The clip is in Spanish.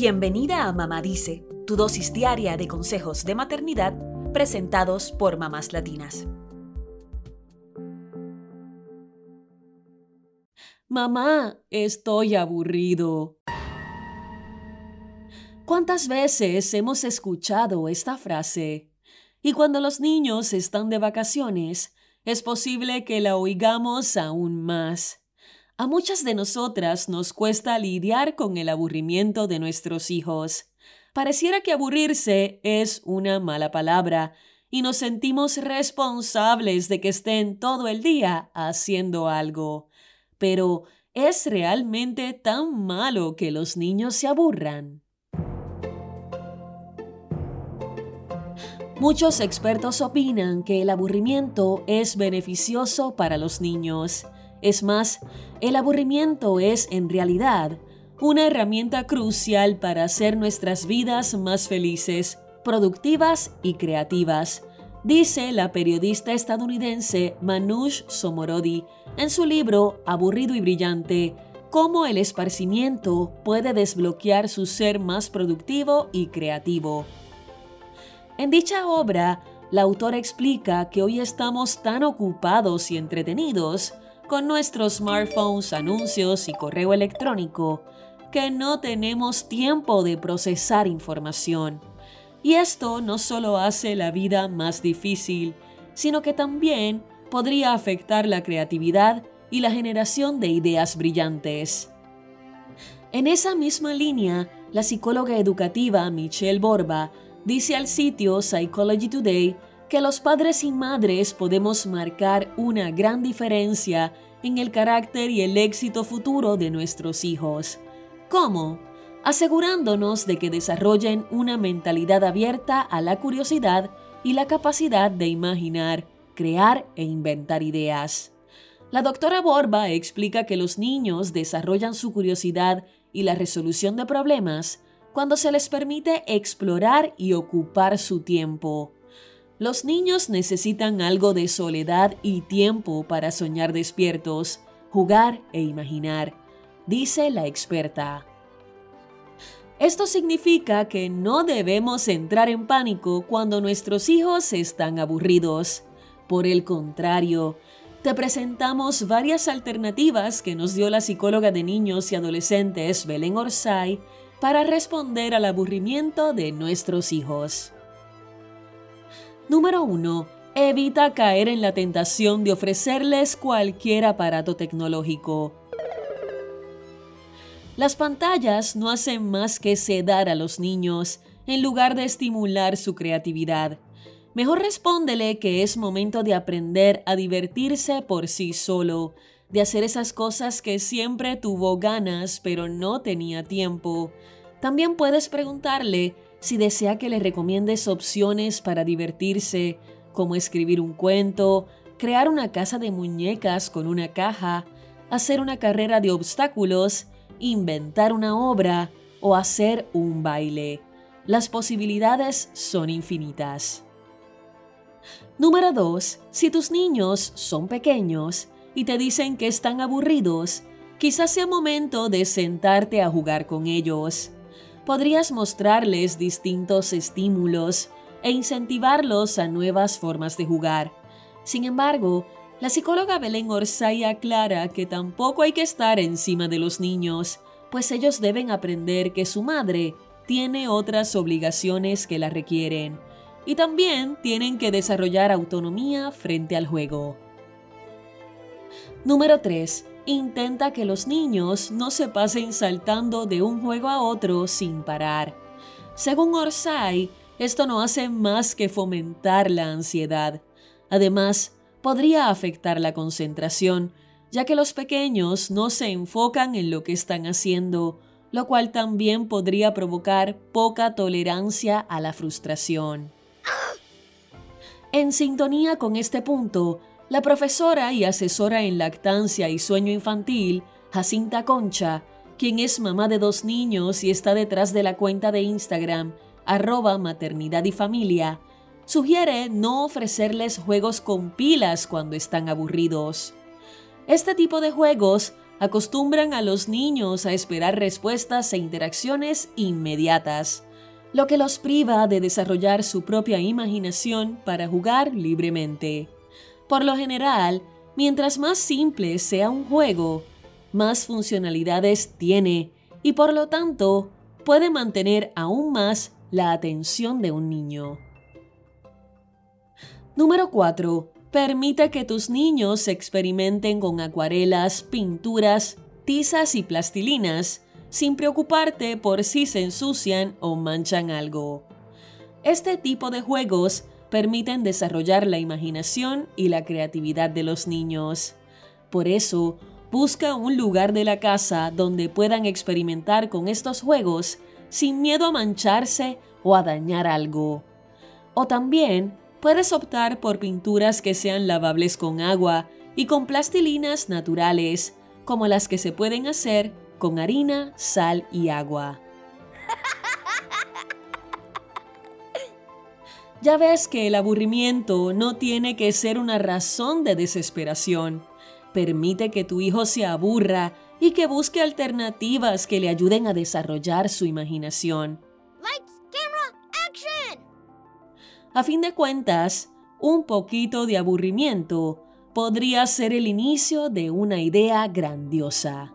Bienvenida a Mamá Dice, tu dosis diaria de consejos de maternidad presentados por mamás latinas. Mamá, estoy aburrido. ¿Cuántas veces hemos escuchado esta frase? Y cuando los niños están de vacaciones, es posible que la oigamos aún más. A muchas de nosotras nos cuesta lidiar con el aburrimiento de nuestros hijos. Pareciera que aburrirse es una mala palabra y nos sentimos responsables de que estén todo el día haciendo algo. Pero, ¿es realmente tan malo que los niños se aburran? Muchos expertos opinan que el aburrimiento es beneficioso para los niños. Es más, el aburrimiento es en realidad una herramienta crucial para hacer nuestras vidas más felices, productivas y creativas, dice la periodista estadounidense Manoush Somorodi en su libro Aburrido y Brillante, cómo el esparcimiento puede desbloquear su ser más productivo y creativo. En dicha obra, la autora explica que hoy estamos tan ocupados y entretenidos con nuestros smartphones, anuncios y correo electrónico que no tenemos tiempo de procesar información. Y esto no solo hace la vida más difícil, sino que también podría afectar la creatividad y la generación de ideas brillantes. En esa misma línea, la psicóloga educativa Michelle Borba dice al sitio Psychology Today que los padres y madres podemos marcar una gran diferencia en el carácter y el éxito futuro de nuestros hijos. ¿Cómo? Asegurándonos de que desarrollen una mentalidad abierta a la curiosidad y la capacidad de imaginar, crear e inventar ideas. La doctora Borba explica que los niños desarrollan su curiosidad y la resolución de problemas cuando se les permite explorar y ocupar su tiempo. Los niños necesitan algo de soledad y tiempo para soñar despiertos, jugar e imaginar, dice la experta. Esto significa que no debemos entrar en pánico cuando nuestros hijos están aburridos. Por el contrario, te presentamos varias alternativas que nos dio la psicóloga de niños y adolescentes Belén Orsay para responder al aburrimiento de nuestros hijos. Número 1. Evita caer en la tentación de ofrecerles cualquier aparato tecnológico. Las pantallas no hacen más que sedar a los niños en lugar de estimular su creatividad. Mejor respóndele que es momento de aprender a divertirse por sí solo, de hacer esas cosas que siempre tuvo ganas pero no tenía tiempo. También puedes preguntarle si desea que le recomiendes opciones para divertirse, como escribir un cuento, crear una casa de muñecas con una caja, hacer una carrera de obstáculos, inventar una obra o hacer un baile. Las posibilidades son infinitas. Número 2. Si tus niños son pequeños, y te dicen que están aburridos, quizás sea momento de sentarte a jugar con ellos. Podrías mostrarles distintos estímulos e incentivarlos a nuevas formas de jugar. Sin embargo, la psicóloga Belén Orsay aclara que tampoco hay que estar encima de los niños, pues ellos deben aprender que su madre tiene otras obligaciones que la requieren y también tienen que desarrollar autonomía frente al juego. Número 3. Intenta que los niños no se pasen saltando de un juego a otro sin parar. Según Orsay, esto no hace más que fomentar la ansiedad. Además, podría afectar la concentración, ya que los pequeños no se enfocan en lo que están haciendo, lo cual también podría provocar poca tolerancia a la frustración. En sintonía con este punto, la profesora y asesora en lactancia y sueño infantil, Jacinta Concha, quien es mamá de dos niños y está detrás de la cuenta de Instagram, arroba maternidad y familia, sugiere no ofrecerles juegos con pilas cuando están aburridos. Este tipo de juegos acostumbran a los niños a esperar respuestas e interacciones inmediatas, lo que los priva de desarrollar su propia imaginación para jugar libremente. Por lo general, mientras más simple sea un juego, más funcionalidades tiene y por lo tanto puede mantener aún más la atención de un niño. Número 4. Permite que tus niños experimenten con acuarelas, pinturas, tizas y plastilinas, sin preocuparte por si se ensucian o manchan algo. Este tipo de juegos permiten desarrollar la imaginación y la creatividad de los niños. Por eso, busca un lugar de la casa donde puedan experimentar con estos juegos sin miedo a mancharse o a dañar algo. O también puedes optar por pinturas que sean lavables con agua y con plastilinas naturales, como las que se pueden hacer con harina, sal y agua. Ya ves que el aburrimiento no tiene que ser una razón de desesperación. Permite que tu hijo se aburra y que busque alternativas que le ayuden a desarrollar su imaginación. A fin de cuentas, un poquito de aburrimiento podría ser el inicio de una idea grandiosa.